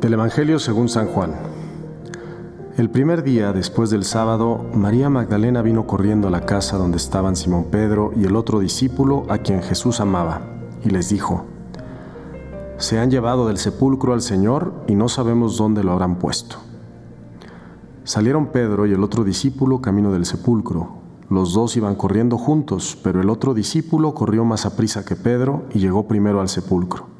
Del Evangelio según San Juan. El primer día después del sábado, María Magdalena vino corriendo a la casa donde estaban Simón Pedro y el otro discípulo a quien Jesús amaba, y les dijo, Se han llevado del sepulcro al Señor y no sabemos dónde lo habrán puesto. Salieron Pedro y el otro discípulo camino del sepulcro. Los dos iban corriendo juntos, pero el otro discípulo corrió más a prisa que Pedro y llegó primero al sepulcro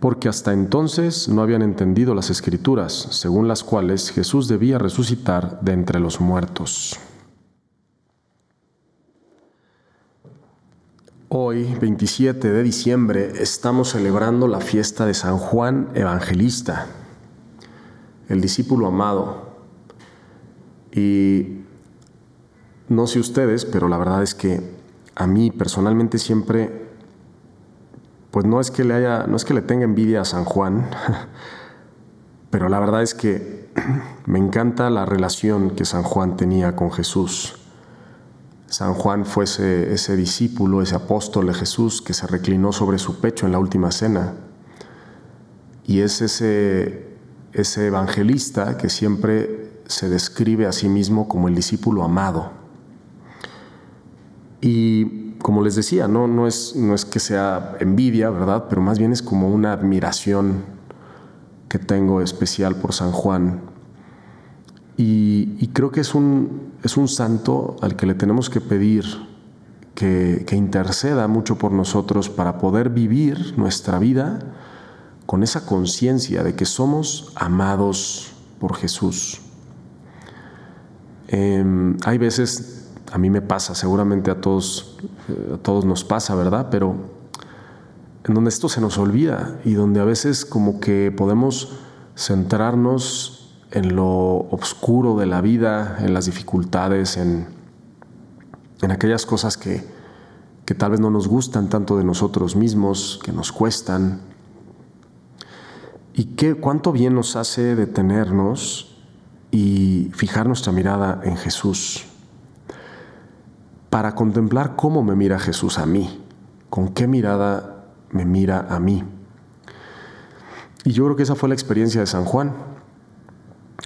porque hasta entonces no habían entendido las escrituras, según las cuales Jesús debía resucitar de entre los muertos. Hoy, 27 de diciembre, estamos celebrando la fiesta de San Juan Evangelista, el discípulo amado. Y no sé ustedes, pero la verdad es que a mí personalmente siempre pues no es que le haya, no es que le tenga envidia a San Juan, pero la verdad es que me encanta la relación que San Juan tenía con Jesús. San Juan fue ese, discípulo, ese apóstol de Jesús que se reclinó sobre su pecho en la última cena. Y es ese, ese evangelista que siempre se describe a sí mismo como el discípulo amado. Y como les decía, no, no, es, no es que sea envidia, ¿verdad? Pero más bien es como una admiración que tengo especial por San Juan. Y, creo que es un, es un santo al que le tenemos que pedir que, que interceda mucho por nosotros para poder vivir nuestra vida con esa conciencia de que somos amados por Jesús. Em, hay veces a mí me pasa, seguramente a todos, eh, a todos nos pasa, ¿verdad? Pero en donde esto se nos olvida y donde a veces como que podemos centrarnos en lo oscuro de la vida, en las dificultades, en, en aquellas cosas que, que tal vez no nos gustan tanto de nosotros mismos, que nos cuestan. Y qué, cuánto bien nos hace detenernos y fijar nuestra mirada en Jesús para contemplar cómo me mira Jesús a mí, con qué mirada me mira a mí. Y yo creo que esa fue la experiencia de San Juan.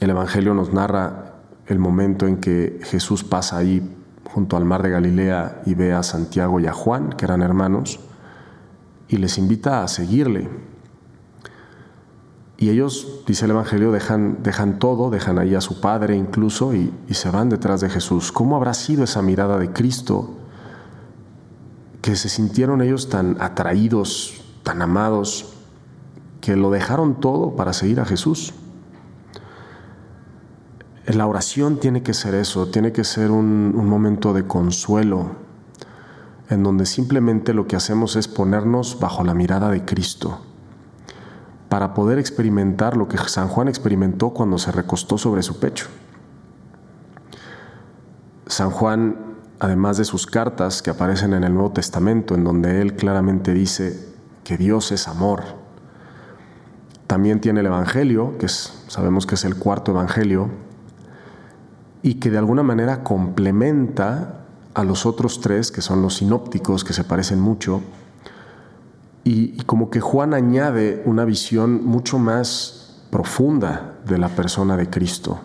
El Evangelio nos narra el momento en que Jesús pasa ahí junto al mar de Galilea y ve a Santiago y a Juan, que eran hermanos, y les invita a seguirle. Y ellos, dice el Evangelio, dejan, dejan todo, dejan ahí a su padre incluso y, se van detrás de Jesús. ¿Cómo habrá sido esa mirada de Cristo que se sintieron ellos tan atraídos, tan amados, que lo dejaron todo para seguir a Jesús? La oración tiene que ser eso, tiene que ser un momento de consuelo, en donde simplemente lo que hacemos es ponernos bajo la mirada de Cristo para poder experimentar lo que San Juan experimentó cuando se recostó sobre su pecho. San Juan, además de sus cartas que aparecen en el Nuevo Testamento, en donde él claramente dice que Dios es amor, también tiene el Evangelio, que sabemos que es el cuarto Evangelio, y que de alguna manera complementa a los otros tres, que son los sinópticos, que se parecen mucho, y, como que Juan añade una visión mucho más profunda de la persona de Cristo.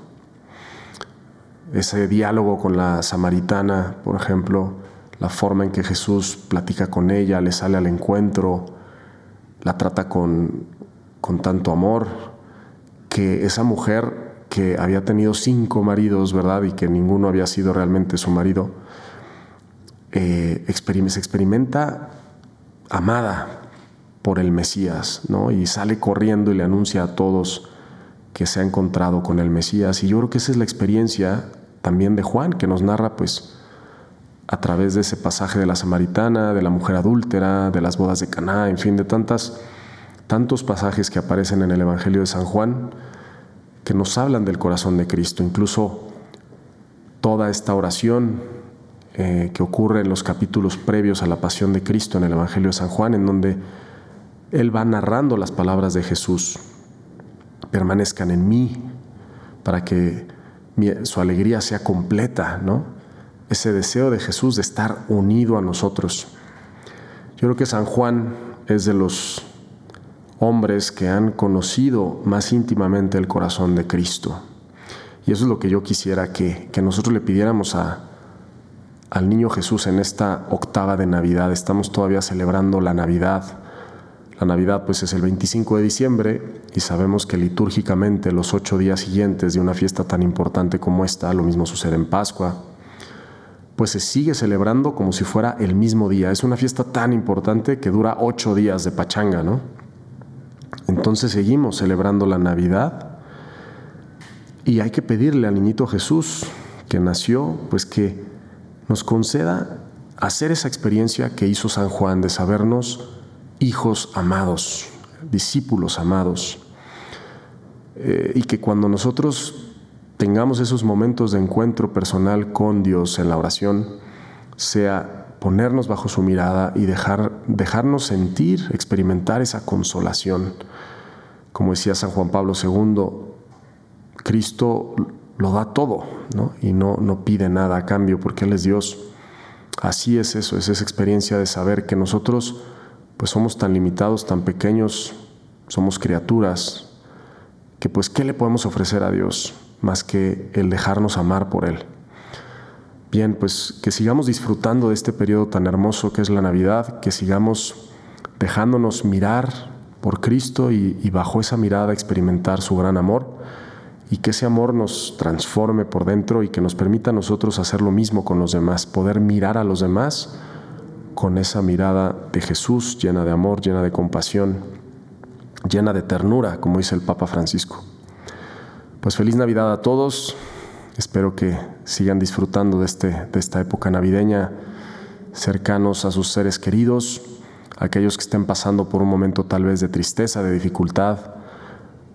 Ese diálogo con la samaritana, por ejemplo, la forma en que Jesús platica con ella, le sale al encuentro, la trata con, con tanto amor, que esa mujer que había tenido cinco maridos, ¿verdad? Y que ninguno había sido realmente su marido, eh, se experimenta amada por el Mesías, ¿no? Y sale corriendo y le anuncia a todos que se ha encontrado con el Mesías. Y yo creo que esa es la experiencia también de Juan, que nos narra, pues, a través de ese pasaje de la samaritana, de la mujer adúltera, de las bodas de Caná, en fin, de tantas, tantos pasajes que aparecen en el Evangelio de San Juan, que nos hablan del corazón de Cristo. Incluso toda esta oración eh, que ocurre en los capítulos previos a la pasión de Cristo en el Evangelio de San Juan, en donde Él va narrando las palabras de Jesús. Permanezcan en mí para que su alegría sea completa, ¿no? Ese deseo de Jesús de estar unido a nosotros. Yo creo que San Juan es de los hombres que han conocido más íntimamente el corazón de Cristo. Y eso es lo que yo quisiera que, nosotros le pidiéramos a, al niño Jesús en esta octava de Navidad. Estamos todavía celebrando la Navidad. La Navidad pues es el 25 de diciembre y sabemos que litúrgicamente los ocho días siguientes de una fiesta tan importante como esta, lo mismo sucede en Pascua, pues se sigue celebrando como si fuera el mismo día. Es una fiesta tan importante que dura ocho días de pachanga, ¿no? Entonces seguimos celebrando la Navidad y hay que pedirle al niñito Jesús que nació, pues que nos conceda hacer esa experiencia que hizo San Juan de sabernos hijos amados, discípulos amados, eh, y que cuando nosotros tengamos esos momentos de encuentro personal con Dios en la oración, sea ponernos bajo su mirada y dejar, dejarnos sentir, experimentar esa consolación. Como decía San Juan Pablo II, Cristo lo da todo y no, no pide nada a cambio porque Él es Dios. Así es eso, es esa experiencia de saber que nosotros pues somos tan limitados, tan pequeños, somos criaturas, que pues ¿qué le podemos ofrecer a Dios más que el dejarnos amar por Él? Bien, pues que sigamos disfrutando de este periodo tan hermoso que es la Navidad, que sigamos dejándonos mirar por Cristo y, bajo esa mirada experimentar su gran amor y que ese amor nos transforme por dentro y que nos permita a nosotros hacer lo mismo con los demás, poder mirar a los demás con esa mirada de Jesús llena de amor, llena de compasión, llena de ternura, como dice el Papa Francisco. Pues feliz Navidad a todos. Espero que sigan disfrutando de, este, de esta época navideña, cercanos a sus seres queridos, aquellos que estén pasando por un momento tal vez de tristeza, de dificultad,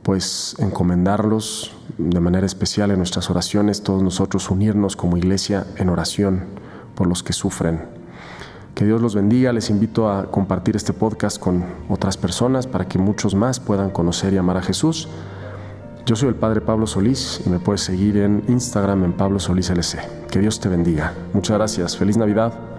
pues encomendarlos de manera especial en nuestras oraciones, todos nosotros unirnos como iglesia en oración por los que sufren. Que Dios los bendiga, les invito a compartir este podcast con otras personas para que muchos más puedan conocer y amar a Jesús. Yo soy el Padre Pablo Solís y me puedes seguir en Instagram en Pablo Solís LC. Que Dios te bendiga. Muchas gracias. Feliz Navidad.